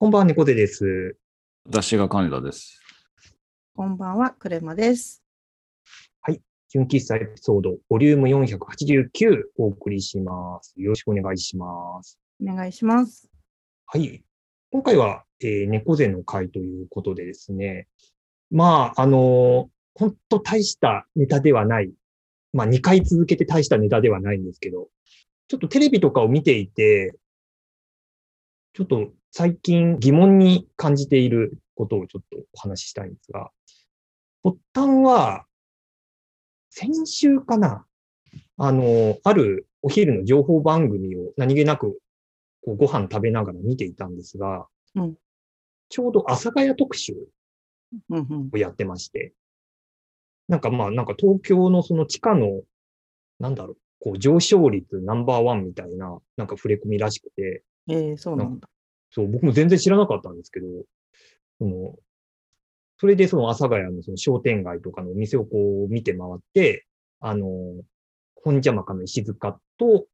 こんばんは、猫背です。私が金田です。こんばんは、クレマです。純喫茶エピソード、ボリューム489お送りします。よろしくお願いします。お願いします。はい。今回は、えー猫背の会ということでですね。まあ、あの本当大したネタではない。まあ、2回続けて大したネタではないんですけど、ちょっとテレビとかを見ていて、ちょっと最近疑問に感じていることをちょっとお話ししたいんですが、発端は、先週かなあの、あるお昼の情報番組を何気なくこうご飯食べながら見ていたんですが、うんちょうど阿佐ヶ谷特集。をやってまして、なんかまあ、なんか東京のその地価の、なんだろう、こう上昇率ナンバーワンみたいな、なんか触れ込みらしくて、えー、そうなんだ。そう、僕も全然知らなかったんですけど、その、それでその阿佐ヶ谷のその商店街とかのお店をこう見て回って、あの、本邪魔かの石塚と、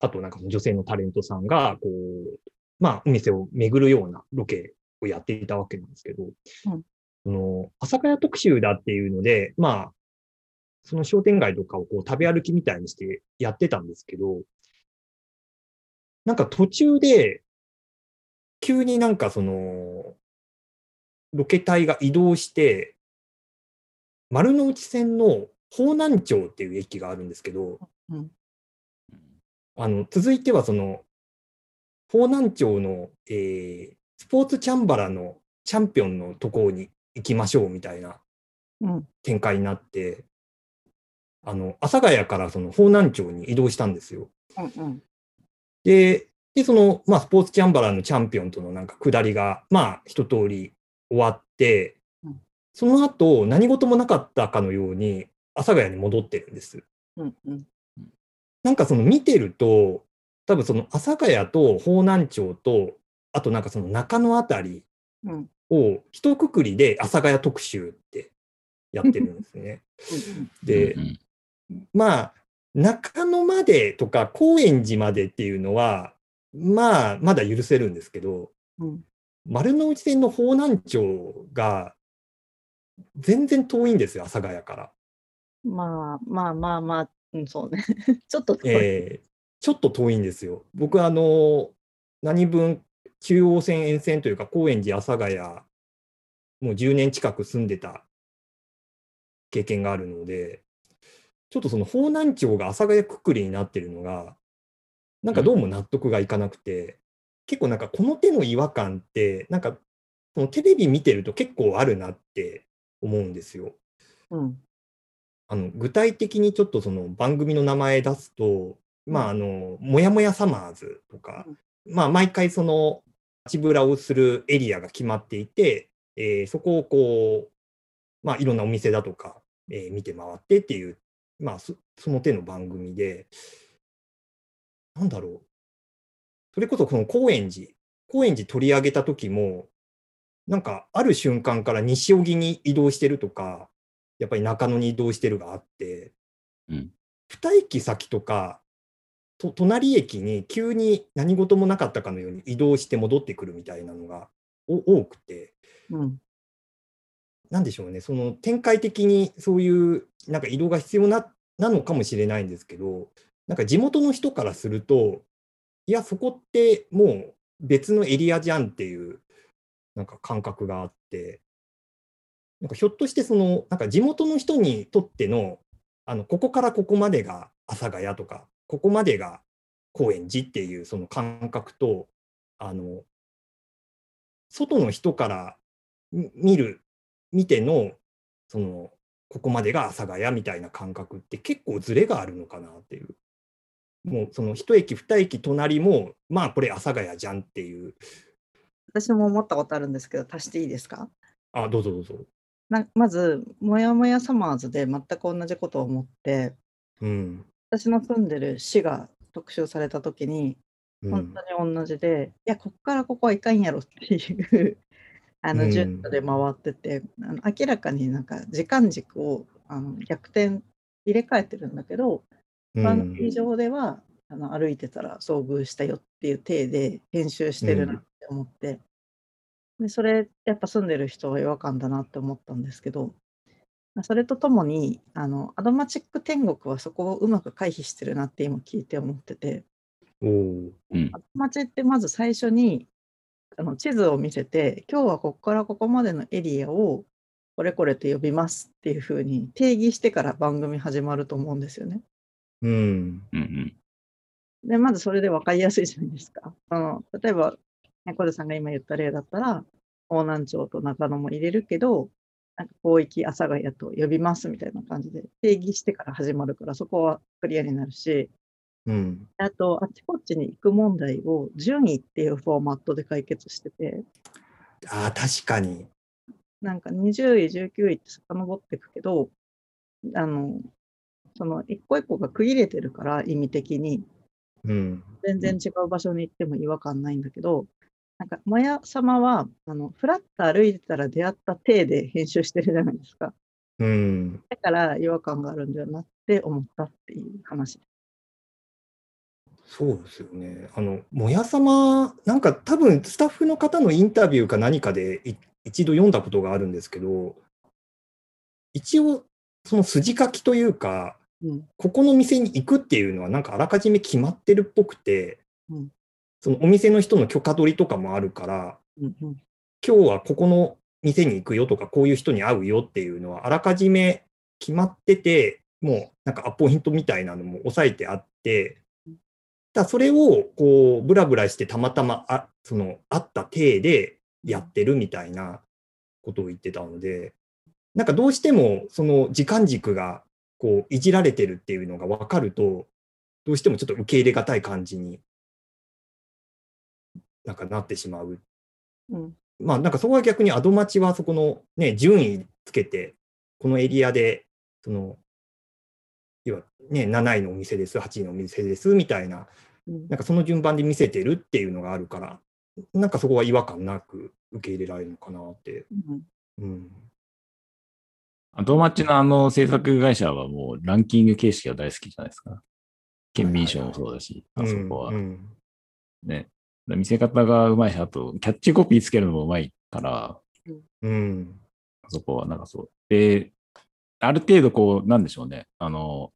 あとなんか女性のタレントさんが、こう、まあお店を巡るようなロケをやっていたわけなんですけど、うん。その、阿佐ヶ谷特集だっていうので、まあ、その商店街とかをこう食べ歩きみたいにしてやってたんですけど、なんか途中で、急になんかその、ロケ隊が移動して、丸の内線の方南町っていう駅があるんですけど、うんあの、続いてはその、方南町の、えースポーツチャンバラのチャンピオンのところに行きましょうみたいなうん。展開になって、あの、阿佐ヶ谷からその方南町に移動したんですよ。うんうん。で、で、その、まあ、スポーツチャンバラのチャンピオンとのなんか下りが、まあ、一通り終わってうん、その後、何事もなかったかのように、阿佐ヶ谷に戻ってるんです。うんうん。なんかその見てると、多分その阿佐ヶ谷と方南町と、あとなんかその中野あたりうんを一括りで阿佐ヶ谷特集ってやってるんですね。で、うんまあ、中野までとか高円寺までっていうのは、まあ、まだ許せるんですけど、うん。丸の内線の方南町が全然遠いんですよ、阿佐ヶ谷から。まあまあまあまあ、うん、そうね。ちょっと遠い、えーちょっと遠いんですよ。僕、あの、何分中央線沿線というか、高円寺、阿佐ヶ谷、もう10年近く住んでた経験があるので、ちょっとその方南町が阿佐ヶ谷くくりになってるのが、なんかどうも納得がいかなくて、結構なんかこの手の違和感って、なんかそのテレビ見てると結構あるなって思うんですよ。うん。あの具体的にちょっとその番組の名前出すと、まあ、あの、もやもやサマーズとか、まあ、毎回その、街ぶらをするエリアが決まっていて、えーそこをこう、まあ、いろんなお店だとか、えー見て回ってっていう、まあ、そその手の番組で、なんだろう。それこそこの高円寺、高円寺取り上げた時も、なんか、ある瞬間から西荻に移動してるとか、やっぱり中野に移動してるがあって、うん二駅先とか、と隣駅に急に何事もなかったかのように移動して戻ってくるみたいなのがお多くて、うん。なんでしょうね、その展開的にそういうなんか移動が必要ななのかもしれないんですけど、なんか地元の人からすると、いや、そこってもう別のエリアじゃんっていうなんか感覚があって、なんかひょっとしてその、なんか地元の人にとっての、あの、ここからここまでが阿佐ヶ谷とか、ここまでが高円寺っていうその感覚と、あの、外の人から見る、見ての、その、ここまでが阿佐ヶ谷みたいな感覚って結構ズレがあるのかなっていう。もうその一駅二駅隣も、まあこれ阿佐ヶ谷じゃんっていう。私も思ったことあるんですけど、足していいですか？あ、どうぞどうぞ。なまず、もやもやサマーズで全く同じことを思って、うん。私の住んでる市が特集された時に、うん本当に同じで、いや、こっからここはいかんやろっていう あのうん順序で回ってて、あの明らかになんか時間軸をあの逆転入れ替えてるんだけど、うん番組上ではあの歩いてたら遭遇したよっていう体で編集してるなって思って、でそれやっぱ住んでる人は違和感だなって思ったんですけど、まあそれとともにあのアドマチック天国はそこをうまく回避してるなって今聞いて思ってて。うん。アドマチってまず最初にあの地図を見せて今日はここからここまでのエリアをこれこれと呼びますっていうふうに定義してから番組始まると思うんですよね。うん。うんうん。で、まずそれで分かりやすいじゃないですか。あの例えば、ね小出さんが今言った例だったら、大南町と中野も入れるけど、なんか広域阿佐ヶ谷と呼びますみたいな感じで定義してから始まるから、そこはクリアになるし、うん。あと、あっちこっちに行く問題を順位っていうフォーマットで解決してて、ああ、確かに。なんか20位、19位って遡っていくけど、あの、その一個一個が区切れてるから、意味的に。うん。全然違う場所に行っても違和感ないんだけど、なんか、マヤ様は、あの、フラッと歩いてたら出会った体で編集してるじゃないですか。うん。だから違和感があるんだよなって思ったっていう話。そうですよね。あの、もやさま、なんか多分スタッフの方のインタビューか何かでい一度読んだことがあるんですけど、一応、その筋書きというか、うん。ここの店に行くっていうのはなんかあらかじめ決まってるっぽくて、うんそのお店の人の許可取りとかもあるから、うんうん。今日はここの店に行くよとか、こういう人に会うよっていうのはあらかじめ決まってて、もうなんかアポイントみたいなのも押さえてあって、だそれをこうブラブラしてたまたまあそのあった体でやってるみたいなことを言ってたので、なんかどうしてもその時間軸がこういじられてるっていうのが分かると、どうしてもちょっと受け入れがたい感じになんかなってしまううん。まあなんかそこは逆にアドマチはそこのね、順位つけて、このエリアで、その、要はね、7位のお店です、8位のお店です、みたいな、うんなんかその順番で見せてるっていうのがあるから、なんかそこは違和感なく受け入れられるのかなって。うんうん。アドマッチのあの制作会社はもうランキング形式が大好きじゃないですか。県民賞もそうだし、あそこはうんうんね。見せ方がうまいし、あと、キャッチコピーつけるのもうまいから、うん。あそこはなんかそう。で、ある程度こう、なんでしょうね。あの、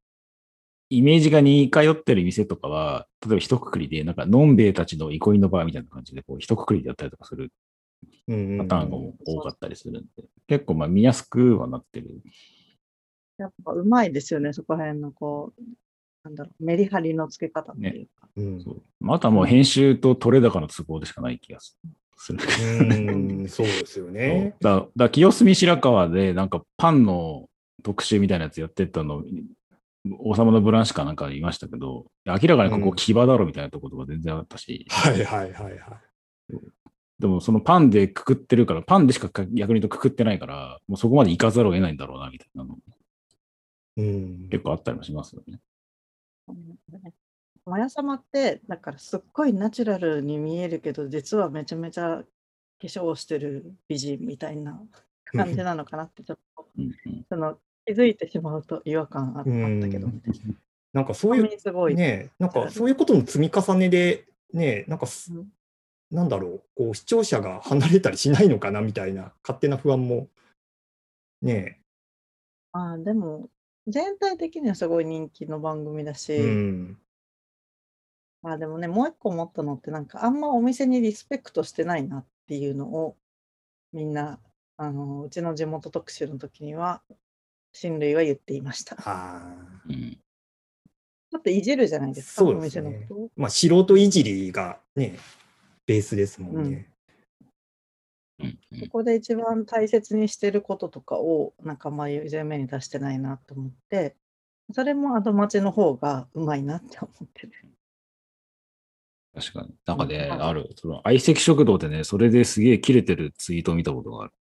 イメージが似通ってる店とかは、例えば一括りで、なんか、のんべえたちの憩いの場みたいな感じで、こう、一括りでやったりとかするうんパターンが多かったりするんで、結構まあ見やすくはなってる。やっぱうまいですよね、そこら辺のこう、なんだろう、メリハリのつけ方っていうか。うんそうまああとはもう編集と取れ高の都合でしかない気がする。うん、そうですよね。だだから清澄白河でなんかパンの特集みたいなやつやってたの、王様のブランシュかなんか言いましたけど、明らかにここ牙だろみたいなところが全然あったし、はいはいはいはい。でもそのパンでくくってるから、パンでしかか逆に言うとくくってないから、もうそこまで行かざるを得ないんだろうなみたいなのうん。結構あったりもしますよね。マヤ様って、だからすっごいナチュラルに見えるけど、実はめちゃめちゃ化粧をしてる美人みたいな感じなのかなって、ちょっとうんうんその気づいてしまうと違和感ああったけど、うんなんかそういう。ねなんかそういうことの積み重ねで、ねなんかすうんなんだろう、こう視聴者が離れたりしないのかなみたいな勝手な不安も、ねあーでも、全体的にはすごい人気の番組だし、うん、あでもね、もう一個思ったのって、なんかあんまお店にリスペクトしてないなっていうのを、みんな、あのうちの地元特集の時には、親類は言っていました。ちあー。うん。ょっといじるじゃないですか、おそうですね。店のこと。を。まあ素人いじりがね、ベースですもんね。うんうんそこで一番大切にしてることとかを、なんかあんまり前面に出してないなと思って、それもアドマチの方がうまいなって思ってる。確かに。なんかね、うんある。その相席食堂でね、それですげえ切れてるツイートを見たことがある。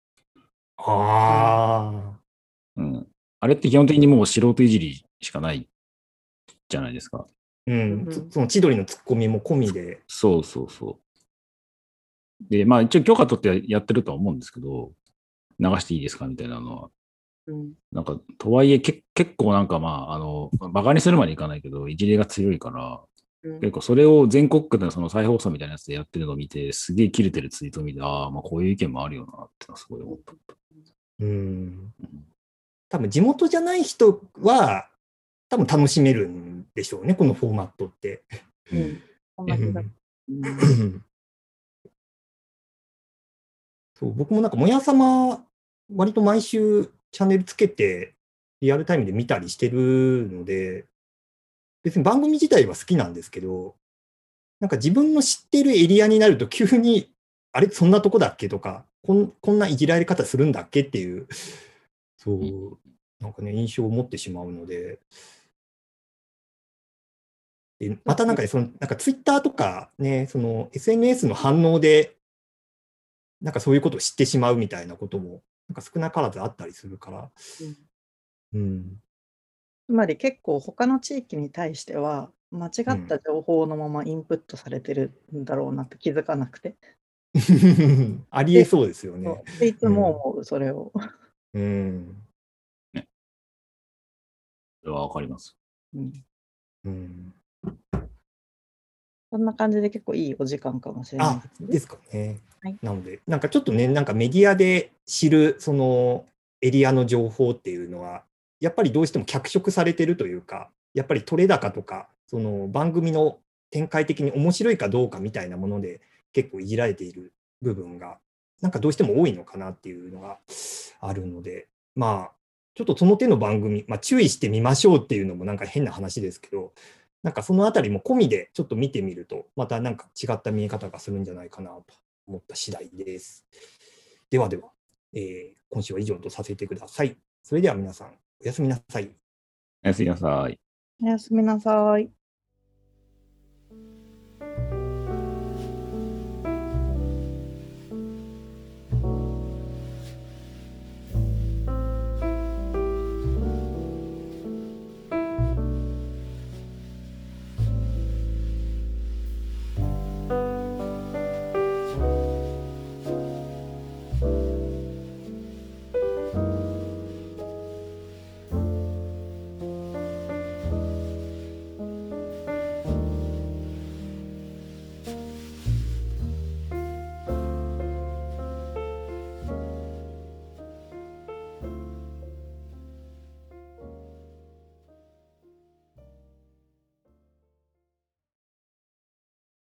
あうん。あれって基本的にもう素人いじりしかないじゃないですか。あ、うん、うんそその千鳥のツッコミも込みで、そうそうそう。で、まあ一応許可取ってやってるとは思うんですけど、流していいですかみたいなのは。うん、なんか、とはいえけ結構なんかまあ、あの、バカにするまでいかないけど、いじりが強いから、うん結構それを全国区でのその再放送みたいなやつでやってるのを見て、すげえ切れてるツイートを見て、ああ、まあこういう意見もあるよなってのはすごい思った。うん。うん多分地元じゃない人は、多分楽しめるんでしょうね、このフォーマットって。うんうん そう僕もなんか、もやさま、割と毎週チャンネルつけて、リアルタイムで見たりしてるので、別に番組自体は好きなんですけど、なんか自分の知ってるエリアになると、急に、あれ、そんなとこだっけとか、こんこんないじられ方するんだっけっていう、そう、なんかね、印象を持ってしまうので、でまたなんかね、そのなんかツイッターとかね、その SNS の反応で、なんかそういうことを知ってしまうみたいなことも、なんか少なからずあったりするから、うん、つまり結構他の地域に対しては間違った情報のままインプットされてるんだろうなって気づかなくて、ありえそうですよね。いつも思うそれを。うん、それはわかります。うん。うん、そんな感じで結構いいお時間かもしれないあですね。ですかね。はいなので、なんかちょっとね、なんかメディアで知るそのエリアの情報っていうのは、やっぱりどうしても脚色されてるというか、やっぱり取れ高とか、その番組の展開的に面白いかどうかみたいなもので結構いじられている部分が、なんかどうしても多いのかなっていうのがあるので、まあ、ちょっとその手の番組、まあ、注意してみましょうっていうのもなんか変な話ですけど、なんかそのあたりも込みでちょっと見てみると、またなんか違った見え方がするんじゃないかなと思った次第です。ではでは、えー今週は以上とさせてください。それでは皆さん、おやすみなさい。おやすみなさい。おやすみなさい。